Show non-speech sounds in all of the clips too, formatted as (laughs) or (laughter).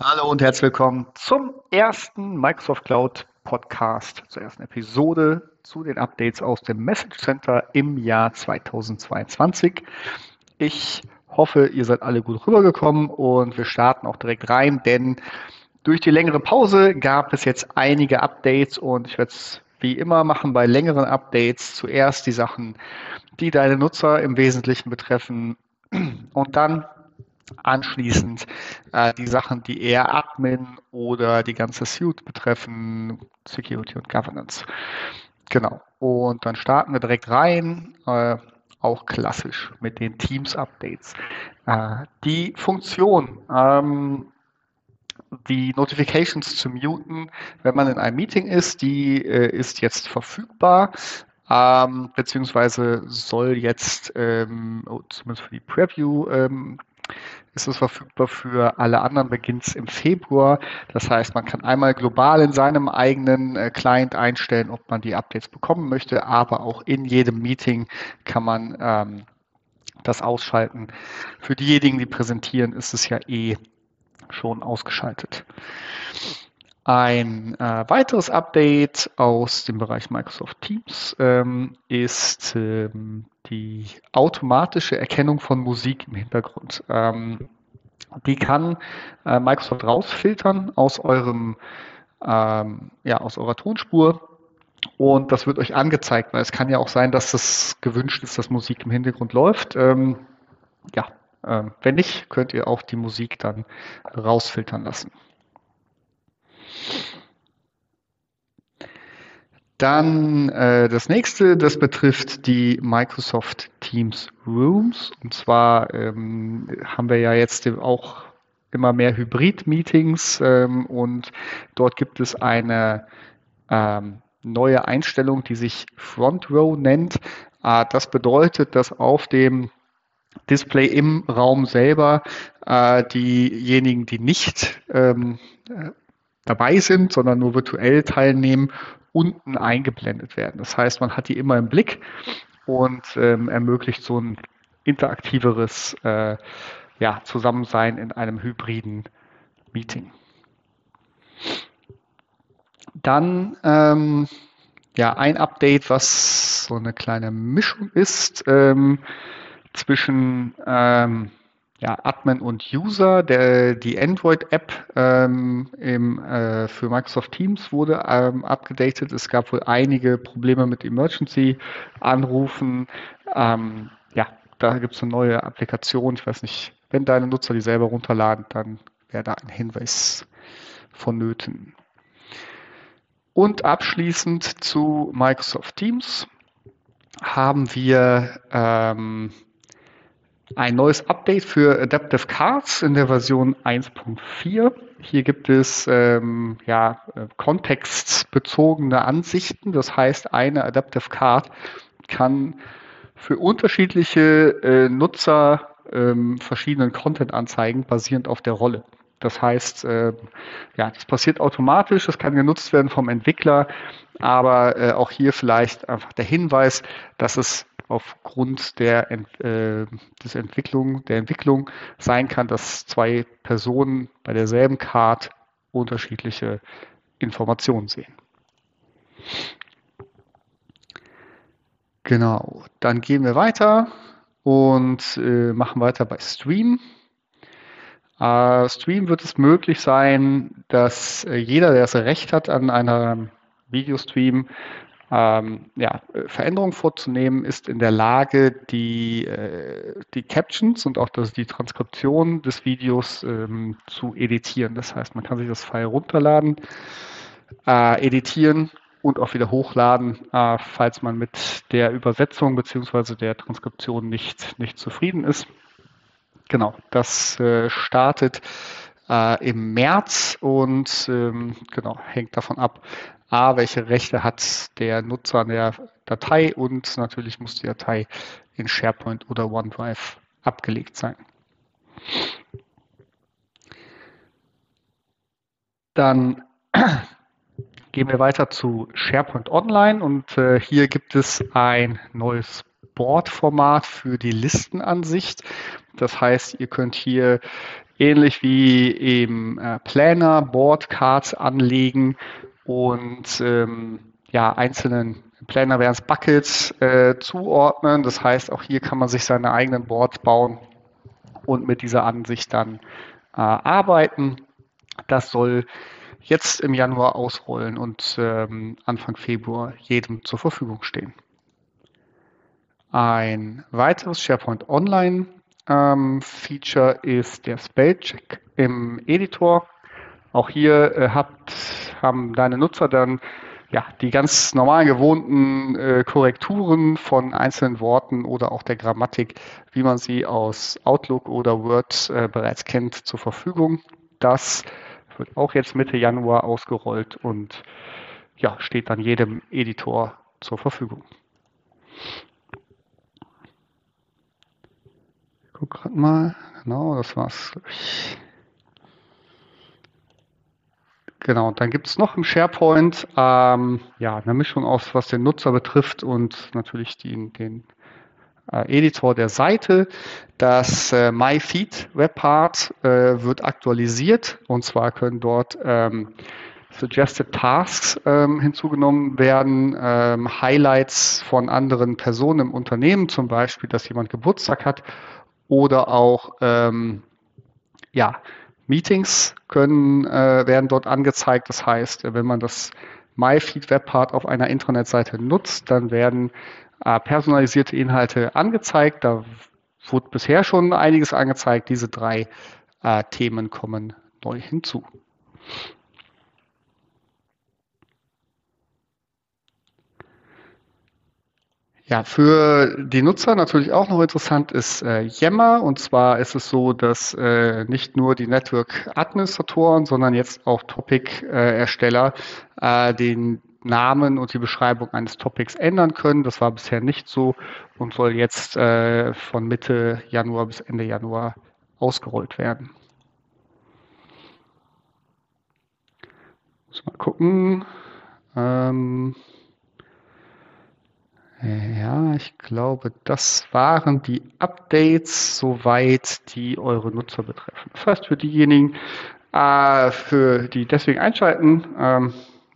Hallo und herzlich willkommen zum ersten Microsoft Cloud Podcast, zur ersten Episode zu den Updates aus dem Message Center im Jahr 2022. Ich hoffe, ihr seid alle gut rübergekommen und wir starten auch direkt rein, denn durch die längere Pause gab es jetzt einige Updates und ich werde es wie immer machen bei längeren Updates zuerst die Sachen, die deine Nutzer im Wesentlichen betreffen und dann anschließend äh, die Sachen, die eher Admin oder die ganze Suite betreffen, Security und Governance. Genau. Und dann starten wir direkt rein, äh, auch klassisch mit den Teams-Updates. Äh, die Funktion, ähm, die Notifications zu muten, wenn man in einem Meeting ist, die äh, ist jetzt verfügbar. Ähm, beziehungsweise soll jetzt ähm, zumindest für die Preview ähm, ist es verfügbar für alle anderen beginnt im Februar. Das heißt, man kann einmal global in seinem eigenen äh, Client einstellen, ob man die Updates bekommen möchte, aber auch in jedem Meeting kann man ähm, das ausschalten. Für diejenigen, die präsentieren, ist es ja eh schon ausgeschaltet. Ein äh, weiteres Update aus dem Bereich Microsoft Teams ähm, ist ähm, die automatische Erkennung von Musik im Hintergrund. Ähm, die kann äh, Microsoft rausfiltern aus eurem ähm, ja, aus eurer Tonspur und das wird euch angezeigt, weil es kann ja auch sein, dass es gewünscht ist, dass Musik im Hintergrund läuft. Ähm, ja, äh, wenn nicht, könnt ihr auch die Musik dann rausfiltern lassen. Dann äh, das nächste, das betrifft die Microsoft Teams Rooms. Und zwar ähm, haben wir ja jetzt auch immer mehr Hybrid-Meetings ähm, und dort gibt es eine ähm, neue Einstellung, die sich Front Row nennt. Äh, das bedeutet, dass auf dem Display im Raum selber äh, diejenigen, die nicht ähm, dabei sind, sondern nur virtuell teilnehmen, unten eingeblendet werden. Das heißt, man hat die immer im Blick und ähm, ermöglicht so ein interaktiveres äh, ja, Zusammensein in einem hybriden Meeting. Dann ähm, ja, ein Update, was so eine kleine Mischung ist ähm, zwischen ähm, ja, Admin und User. Der, die Android-App ähm, äh, für Microsoft Teams wurde ähm, abgedatet. Es gab wohl einige Probleme mit Emergency-Anrufen. Ähm, ja, da gibt es eine neue Applikation. Ich weiß nicht, wenn deine Nutzer die selber runterladen, dann wäre da ein Hinweis vonnöten. Und abschließend zu Microsoft Teams haben wir ähm, ein neues Update für Adaptive Cards in der Version 1.4. Hier gibt es ähm, ja, äh, kontextbezogene Ansichten. Das heißt, eine Adaptive Card kann für unterschiedliche äh, Nutzer ähm, verschiedenen Content anzeigen, basierend auf der Rolle. Das heißt, äh, ja, das passiert automatisch, das kann genutzt werden vom Entwickler, aber äh, auch hier vielleicht einfach der Hinweis, dass es aufgrund der, äh, des Entwicklung, der Entwicklung sein kann, dass zwei Personen bei derselben Card unterschiedliche Informationen sehen. Genau, dann gehen wir weiter und äh, machen weiter bei Stream. Äh, Stream wird es möglich sein, dass äh, jeder, der das Recht hat an einer Videostream, ähm, ja, Veränderungen vorzunehmen, ist in der Lage, die, äh, die Captions und auch das, die Transkription des Videos ähm, zu editieren. Das heißt, man kann sich das File runterladen, äh, editieren und auch wieder hochladen, äh, falls man mit der Übersetzung bzw. der Transkription nicht, nicht zufrieden ist. Genau, das äh, startet äh, im März und ähm, genau, hängt davon ab, A, welche Rechte hat der Nutzer an der Datei und natürlich muss die Datei in SharePoint oder OneDrive abgelegt sein. Dann (clears throat) gehen wir weiter zu SharePoint Online und äh, hier gibt es ein neues Board-Format für die Listenansicht. Das heißt, ihr könnt hier ähnlich wie eben äh, Planner, Board, Cards anlegen und ähm, ja, einzelnen Planner wären Buckets äh, zuordnen. Das heißt, auch hier kann man sich seine eigenen Boards bauen und mit dieser Ansicht dann äh, arbeiten. Das soll jetzt im Januar ausrollen und ähm, Anfang Februar jedem zur Verfügung stehen. Ein weiteres SharePoint Online ähm, Feature ist der Spellcheck im Editor. Auch hier äh, habt, haben deine Nutzer dann ja, die ganz normal gewohnten äh, Korrekturen von einzelnen Worten oder auch der Grammatik, wie man sie aus Outlook oder Word äh, bereits kennt, zur Verfügung. Das wird auch jetzt Mitte Januar ausgerollt und ja, steht dann jedem Editor zur Verfügung. Ich guck gerade mal. Genau, das war's. Genau, dann gibt es noch im SharePoint ähm, ja, eine Mischung aus, was den Nutzer betrifft und natürlich den, den äh, Editor der Seite. Das äh, MyFeed Webpart äh, wird aktualisiert und zwar können dort ähm, Suggested Tasks ähm, hinzugenommen werden, ähm, Highlights von anderen Personen im Unternehmen, zum Beispiel, dass jemand Geburtstag hat oder auch ähm, ja, Meetings können, äh, werden dort angezeigt. Das heißt, wenn man das MyFeed Webpart auf einer Intranet-Seite nutzt, dann werden äh, personalisierte Inhalte angezeigt. Da wurde bisher schon einiges angezeigt. Diese drei äh, Themen kommen neu hinzu. Ja, für die Nutzer natürlich auch noch interessant ist äh, Yammer. Und zwar ist es so, dass äh, nicht nur die Network-Administratoren, sondern jetzt auch Topic-Ersteller äh, den Namen und die Beschreibung eines Topics ändern können. Das war bisher nicht so und soll jetzt äh, von Mitte Januar bis Ende Januar ausgerollt werden. Muss mal gucken. Ähm ja, ich glaube, das waren die Updates soweit, die eure Nutzer betreffen. Das heißt, für diejenigen, äh, für die deswegen einschalten, ähm,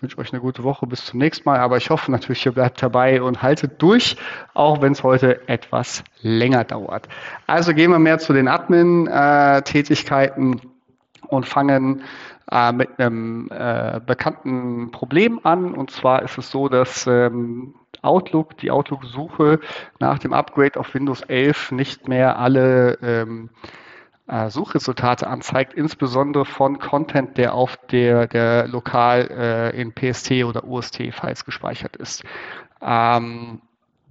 wünsche euch eine gute Woche bis zum nächsten Mal. Aber ich hoffe natürlich, ihr bleibt dabei und haltet durch, auch wenn es heute etwas länger dauert. Also gehen wir mehr zu den Admin-Tätigkeiten und fangen äh, mit einem äh, bekannten Problem an. Und zwar ist es so, dass ähm, Outlook, die Outlook-Suche nach dem Upgrade auf Windows 11 nicht mehr alle ähm, äh, Suchresultate anzeigt, insbesondere von Content, der auf der, der lokal äh, in PST oder UST-Files gespeichert ist. Ähm,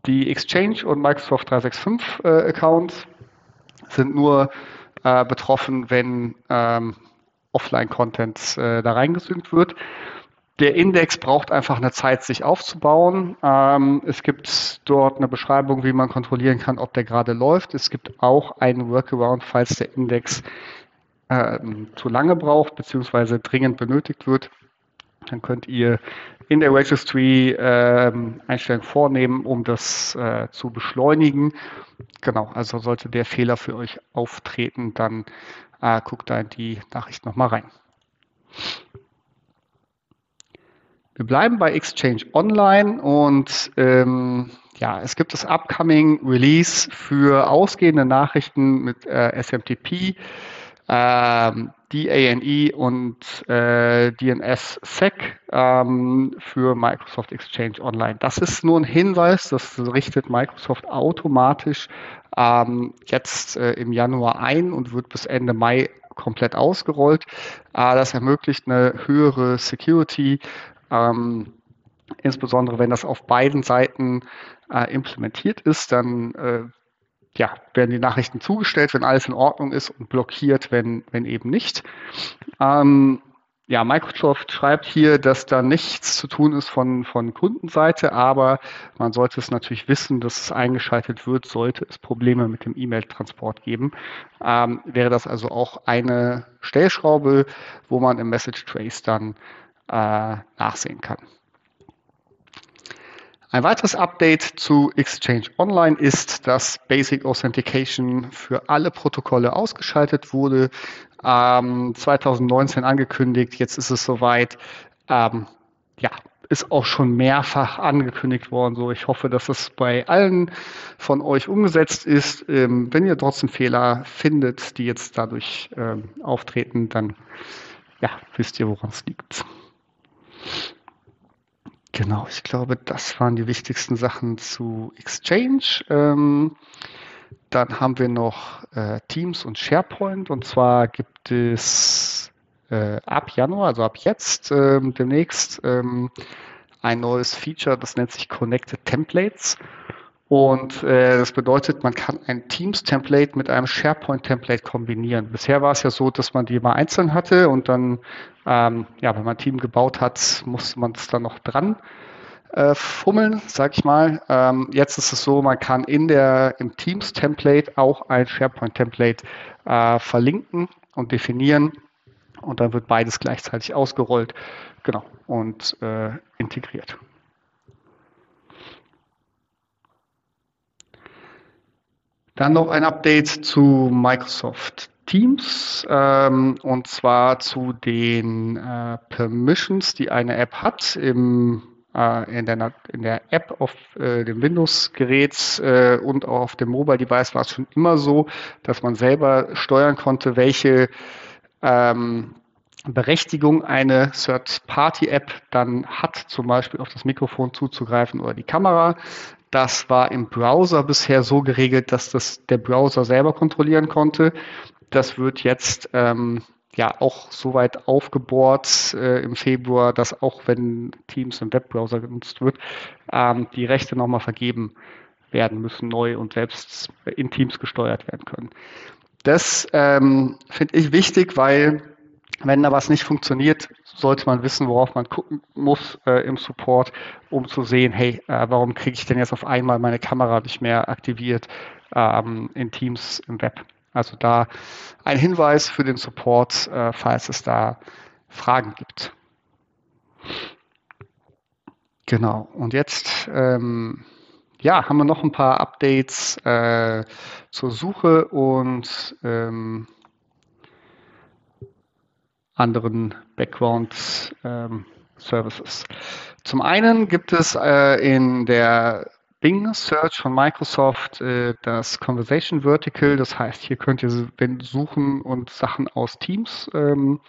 die Exchange und Microsoft 365 äh, Accounts sind nur äh, betroffen, wenn ähm, Offline-Content äh, da reingesynkt wird. Der Index braucht einfach eine Zeit, sich aufzubauen. Ähm, es gibt dort eine Beschreibung, wie man kontrollieren kann, ob der gerade läuft. Es gibt auch einen Workaround, falls der Index ähm, zu lange braucht bzw. dringend benötigt wird. Dann könnt ihr in der Registry ähm, Einstellungen vornehmen, um das äh, zu beschleunigen. Genau, also sollte der Fehler für euch auftreten, dann äh, guckt da in die Nachricht nochmal rein. Wir bleiben bei Exchange Online und ähm, ja, es gibt das Upcoming Release für ausgehende Nachrichten mit äh, SMTP, ähm, DANE und äh, DNS-SEC ähm, für Microsoft Exchange Online. Das ist nur ein Hinweis, das richtet Microsoft automatisch ähm, jetzt äh, im Januar ein und wird bis Ende Mai komplett ausgerollt. Äh, das ermöglicht eine höhere Security ähm, insbesondere wenn das auf beiden Seiten äh, implementiert ist, dann äh, ja, werden die Nachrichten zugestellt, wenn alles in Ordnung ist und blockiert, wenn, wenn eben nicht. Ähm, ja, Microsoft schreibt hier, dass da nichts zu tun ist von, von Kundenseite, aber man sollte es natürlich wissen, dass es eingeschaltet wird, sollte es Probleme mit dem E-Mail-Transport geben. Ähm, wäre das also auch eine Stellschraube, wo man im Message Trace dann äh, nachsehen kann. Ein weiteres Update zu Exchange Online ist, dass Basic Authentication für alle Protokolle ausgeschaltet wurde. ähm, 2019 angekündigt. Jetzt ist es soweit. Ähm, ja, ist auch schon mehrfach angekündigt worden. So, ich hoffe, dass es bei allen von euch umgesetzt ist. Ähm, wenn ihr trotzdem Fehler findet, die jetzt dadurch ähm, auftreten, dann ja, wisst ihr, woran es liegt. Genau, ich glaube, das waren die wichtigsten Sachen zu Exchange. Ähm, dann haben wir noch äh, Teams und SharePoint. Und zwar gibt es äh, ab Januar, also ab jetzt ähm, demnächst, ähm, ein neues Feature, das nennt sich Connected Templates. Und äh, das bedeutet, man kann ein Teams-Template mit einem SharePoint-Template kombinieren. Bisher war es ja so, dass man die immer einzeln hatte und dann, ähm, ja, wenn man ein Team gebaut hat, musste man es dann noch dran äh, fummeln, sag ich mal. Ähm, jetzt ist es so, man kann in der im Teams-Template auch ein SharePoint-Template äh, verlinken und definieren und dann wird beides gleichzeitig ausgerollt, genau und äh, integriert. Dann noch ein Update zu Microsoft Teams ähm, und zwar zu den äh, Permissions, die eine App hat im, äh, in, der, in der App auf äh, dem Windows-Gerät äh, und auch auf dem Mobile-Device war es schon immer so, dass man selber steuern konnte, welche ähm, Berechtigung eine Third-Party-App dann hat, zum Beispiel auf das Mikrofon zuzugreifen oder die Kamera. Das war im Browser bisher so geregelt, dass das der Browser selber kontrollieren konnte. Das wird jetzt ähm, ja auch soweit aufgebohrt äh, im Februar, dass auch wenn Teams im Webbrowser genutzt wird, ähm, die Rechte nochmal vergeben werden müssen, neu und selbst in Teams gesteuert werden können. Das ähm, finde ich wichtig, weil wenn da was nicht funktioniert, sollte man wissen, worauf man gucken muss äh, im Support, um zu sehen, hey, äh, warum kriege ich denn jetzt auf einmal meine Kamera nicht mehr aktiviert ähm, in Teams im Web? Also da ein Hinweis für den Support, äh, falls es da Fragen gibt. Genau, und jetzt ähm, ja, haben wir noch ein paar Updates äh, zur Suche und ähm, anderen Background ähm, Services. Zum einen gibt es äh, in der Bing Search von Microsoft äh, das Conversation Vertical. Das heißt, hier könnt ihr suchen und Sachen aus Teams ähm,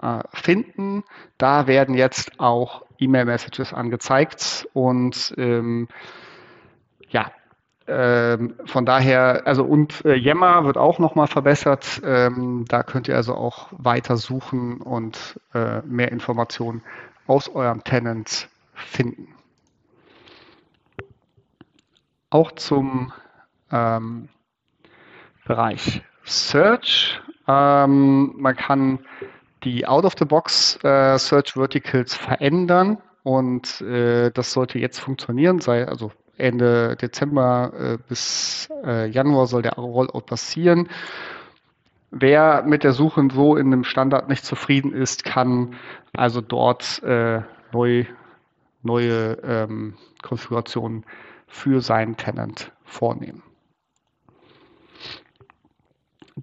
äh, finden. Da werden jetzt auch E-Mail-Messages angezeigt und ähm, ja, ähm, von daher, also und äh, Yammer wird auch nochmal verbessert. Ähm, da könnt ihr also auch weiter suchen und äh, mehr Informationen aus eurem Tenant finden. Auch zum ähm, Bereich Search. Ähm, man kann die Out-of-the-Box äh, Search Verticals verändern und äh, das sollte jetzt funktionieren, sei also Ende Dezember äh, bis äh, Januar soll der Rollout passieren. Wer mit der Suche so in einem Standard nicht zufrieden ist, kann also dort äh, neu, neue ähm, Konfigurationen für seinen Tenant vornehmen.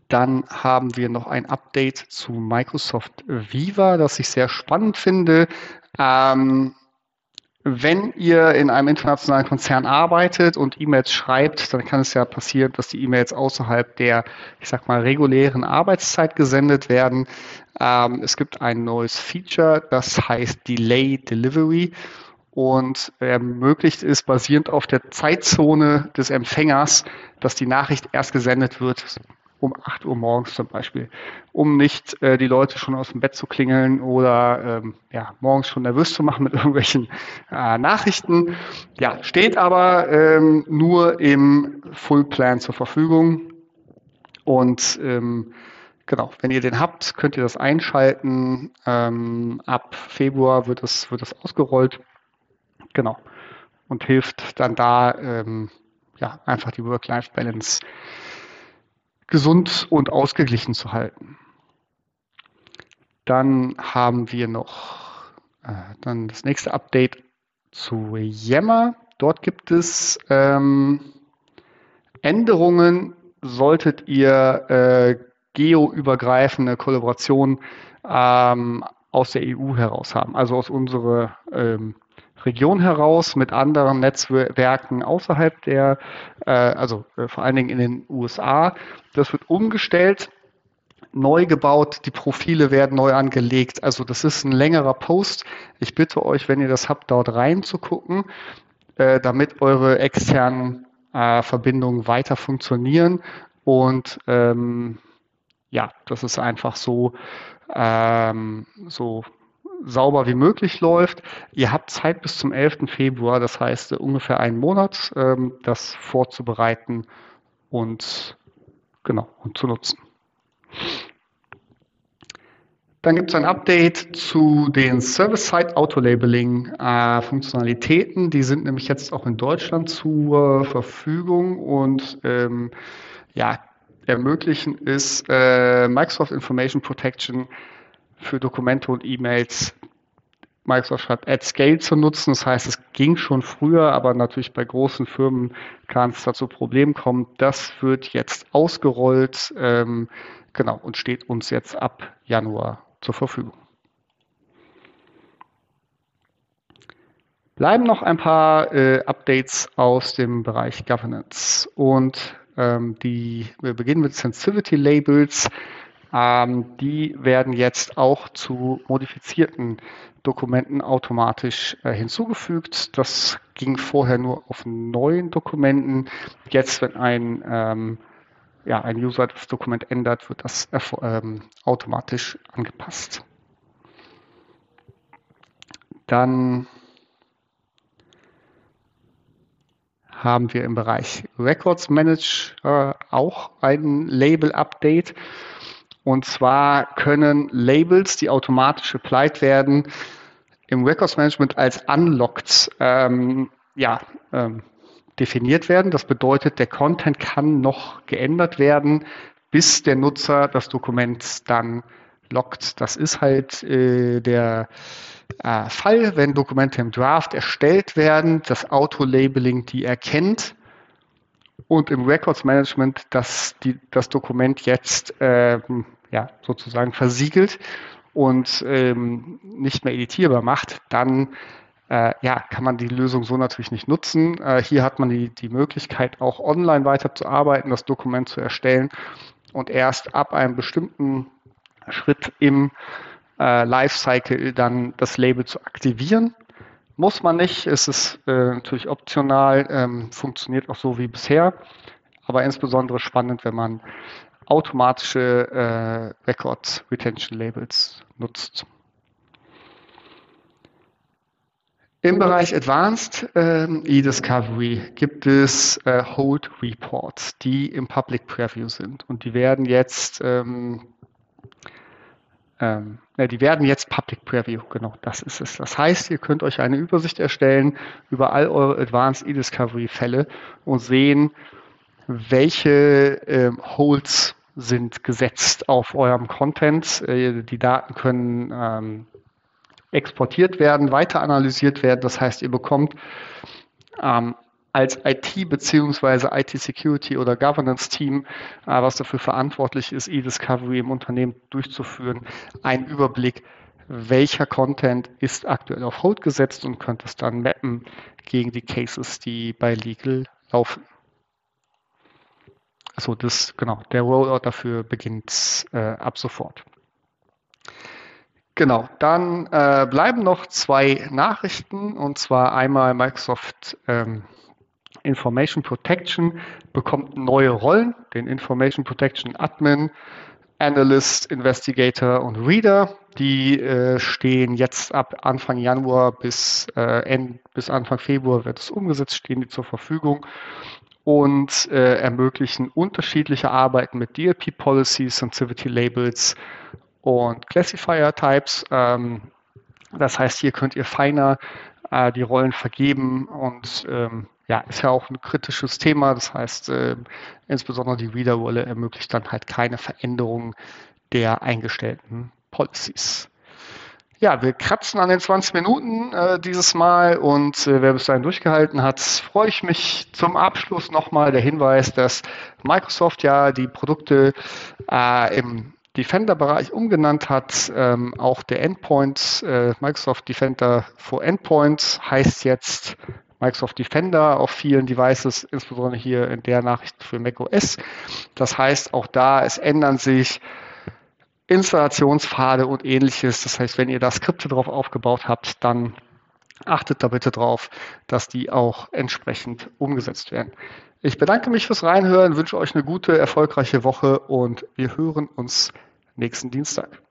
Dann haben wir noch ein Update zu Microsoft Viva, das ich sehr spannend finde. Ähm, wenn ihr in einem internationalen Konzern arbeitet und E-Mails schreibt, dann kann es ja passieren, dass die E-Mails außerhalb der, ich sag mal, regulären Arbeitszeit gesendet werden. Ähm, es gibt ein neues Feature, das heißt Delay Delivery und ermöglicht es basierend auf der Zeitzone des Empfängers, dass die Nachricht erst gesendet wird, um 8 Uhr morgens zum Beispiel, um nicht äh, die Leute schon aus dem Bett zu klingeln oder ähm, ja, morgens schon nervös zu machen mit (laughs) irgendwelchen äh, Nachrichten. Ja, steht aber ähm, nur im Full Plan zur Verfügung. Und ähm, genau, wenn ihr den habt, könnt ihr das einschalten. Ähm, ab Februar wird es, wird es ausgerollt. Genau. Und hilft dann da ähm, ja, einfach die Work-Life-Balance gesund und ausgeglichen zu halten. Dann haben wir noch äh, dann das nächste Update zu Yammer. Dort gibt es ähm, Änderungen, solltet ihr äh, geoübergreifende Kollaboration ähm, aus der EU heraus haben, also aus unserer ähm, Region heraus mit anderen Netzwerken außerhalb der, äh, also äh, vor allen Dingen in den USA. Das wird umgestellt, neu gebaut, die Profile werden neu angelegt. Also das ist ein längerer Post. Ich bitte euch, wenn ihr das habt, dort reinzugucken, äh, damit eure externen äh, Verbindungen weiter funktionieren. Und ähm, ja, das ist einfach so, ähm, so sauber wie möglich läuft. Ihr habt Zeit bis zum 11. Februar, das heißt äh, ungefähr einen Monat, ähm, das vorzubereiten und genau und zu nutzen. Dann gibt es ein Update zu den Service-Side-Auto-Labeling-Funktionalitäten. Die sind nämlich jetzt auch in Deutschland zur Verfügung und ähm, ja, ermöglichen ist äh, Microsoft Information Protection für Dokumente und E-Mails Microsoft schreibt, at scale zu nutzen. Das heißt, es ging schon früher, aber natürlich bei großen Firmen kann es dazu Problemen kommen. Das wird jetzt ausgerollt, ähm, genau, und steht uns jetzt ab Januar zur Verfügung. Bleiben noch ein paar äh, Updates aus dem Bereich Governance und ähm, die, wir beginnen mit Sensitivity Labels. Ähm, die werden jetzt auch zu modifizierten Dokumenten automatisch äh, hinzugefügt. Das ging vorher nur auf neuen Dokumenten. Jetzt, wenn ein, ähm, ja, ein User das Dokument ändert, wird das ähm, automatisch angepasst. Dann haben wir im Bereich Records Manage äh, auch ein Label-Update. Und zwar können Labels, die automatisch applied werden, im Records Management als unlocked ähm, ja, ähm, definiert werden. Das bedeutet, der Content kann noch geändert werden, bis der Nutzer das Dokument dann lockt. Das ist halt äh, der äh, Fall, wenn Dokumente im Draft erstellt werden, das Auto-Labeling die erkennt und im Records Management das, die, das Dokument jetzt ähm, ja, sozusagen versiegelt und ähm, nicht mehr editierbar macht, dann äh, ja, kann man die Lösung so natürlich nicht nutzen. Äh, hier hat man die, die Möglichkeit, auch online weiterzuarbeiten, das Dokument zu erstellen und erst ab einem bestimmten Schritt im äh, Lifecycle dann das Label zu aktivieren. Muss man nicht, es ist äh, natürlich optional, ähm, funktioniert auch so wie bisher, aber insbesondere spannend, wenn man automatische äh, Record Retention Labels nutzt. Im Bereich Advanced ähm, E-Discovery gibt es äh, Hold Reports, die im Public Preview sind und die werden jetzt ähm, ähm, die werden jetzt Public Preview, genau, das ist es. Das heißt, ihr könnt euch eine Übersicht erstellen über all eure Advanced E-Discovery Fälle und sehen, welche ähm, Holds sind gesetzt auf eurem Content. Äh, die Daten können ähm, exportiert werden, weiter analysiert werden. Das heißt, ihr bekommt ähm, als IT bzw. IT-Security oder Governance-Team, äh, was dafür verantwortlich ist, E-Discovery im Unternehmen durchzuführen, einen Überblick, welcher Content ist aktuell auf Hold gesetzt und könnt es dann mappen gegen die Cases, die bei Legal laufen. Also das, genau, der Rollout dafür beginnt äh, ab sofort. Genau, dann äh, bleiben noch zwei Nachrichten. Und zwar einmal Microsoft ähm, Information Protection bekommt neue Rollen, den Information Protection Admin, Analyst, Investigator und Reader. Die äh, stehen jetzt ab Anfang Januar bis, äh, End, bis Anfang Februar wird es umgesetzt, stehen die zur Verfügung und äh, ermöglichen unterschiedliche Arbeiten mit DLP Policies, Sensitivity Labels und Classifier Types. Ähm, das heißt, hier könnt ihr feiner äh, die Rollen vergeben und ähm, ja, ist ja auch ein kritisches Thema. Das heißt, äh, insbesondere die Reader-Rolle ermöglicht dann halt keine Veränderung der eingestellten Policies. Ja, wir kratzen an den 20 Minuten äh, dieses Mal und äh, wer bis dahin durchgehalten hat, freue ich mich zum Abschluss nochmal der Hinweis, dass Microsoft ja die Produkte äh, im Defender-Bereich umgenannt hat. Ähm, auch der Endpoint, äh, Microsoft Defender for Endpoints heißt jetzt Microsoft Defender auf vielen Devices, insbesondere hier in der Nachricht für macOS. Das heißt, auch da, es ändern sich Installationspfade und ähnliches. Das heißt, wenn ihr da Skripte drauf aufgebaut habt, dann achtet da bitte drauf, dass die auch entsprechend umgesetzt werden. Ich bedanke mich fürs Reinhören, wünsche euch eine gute, erfolgreiche Woche und wir hören uns nächsten Dienstag.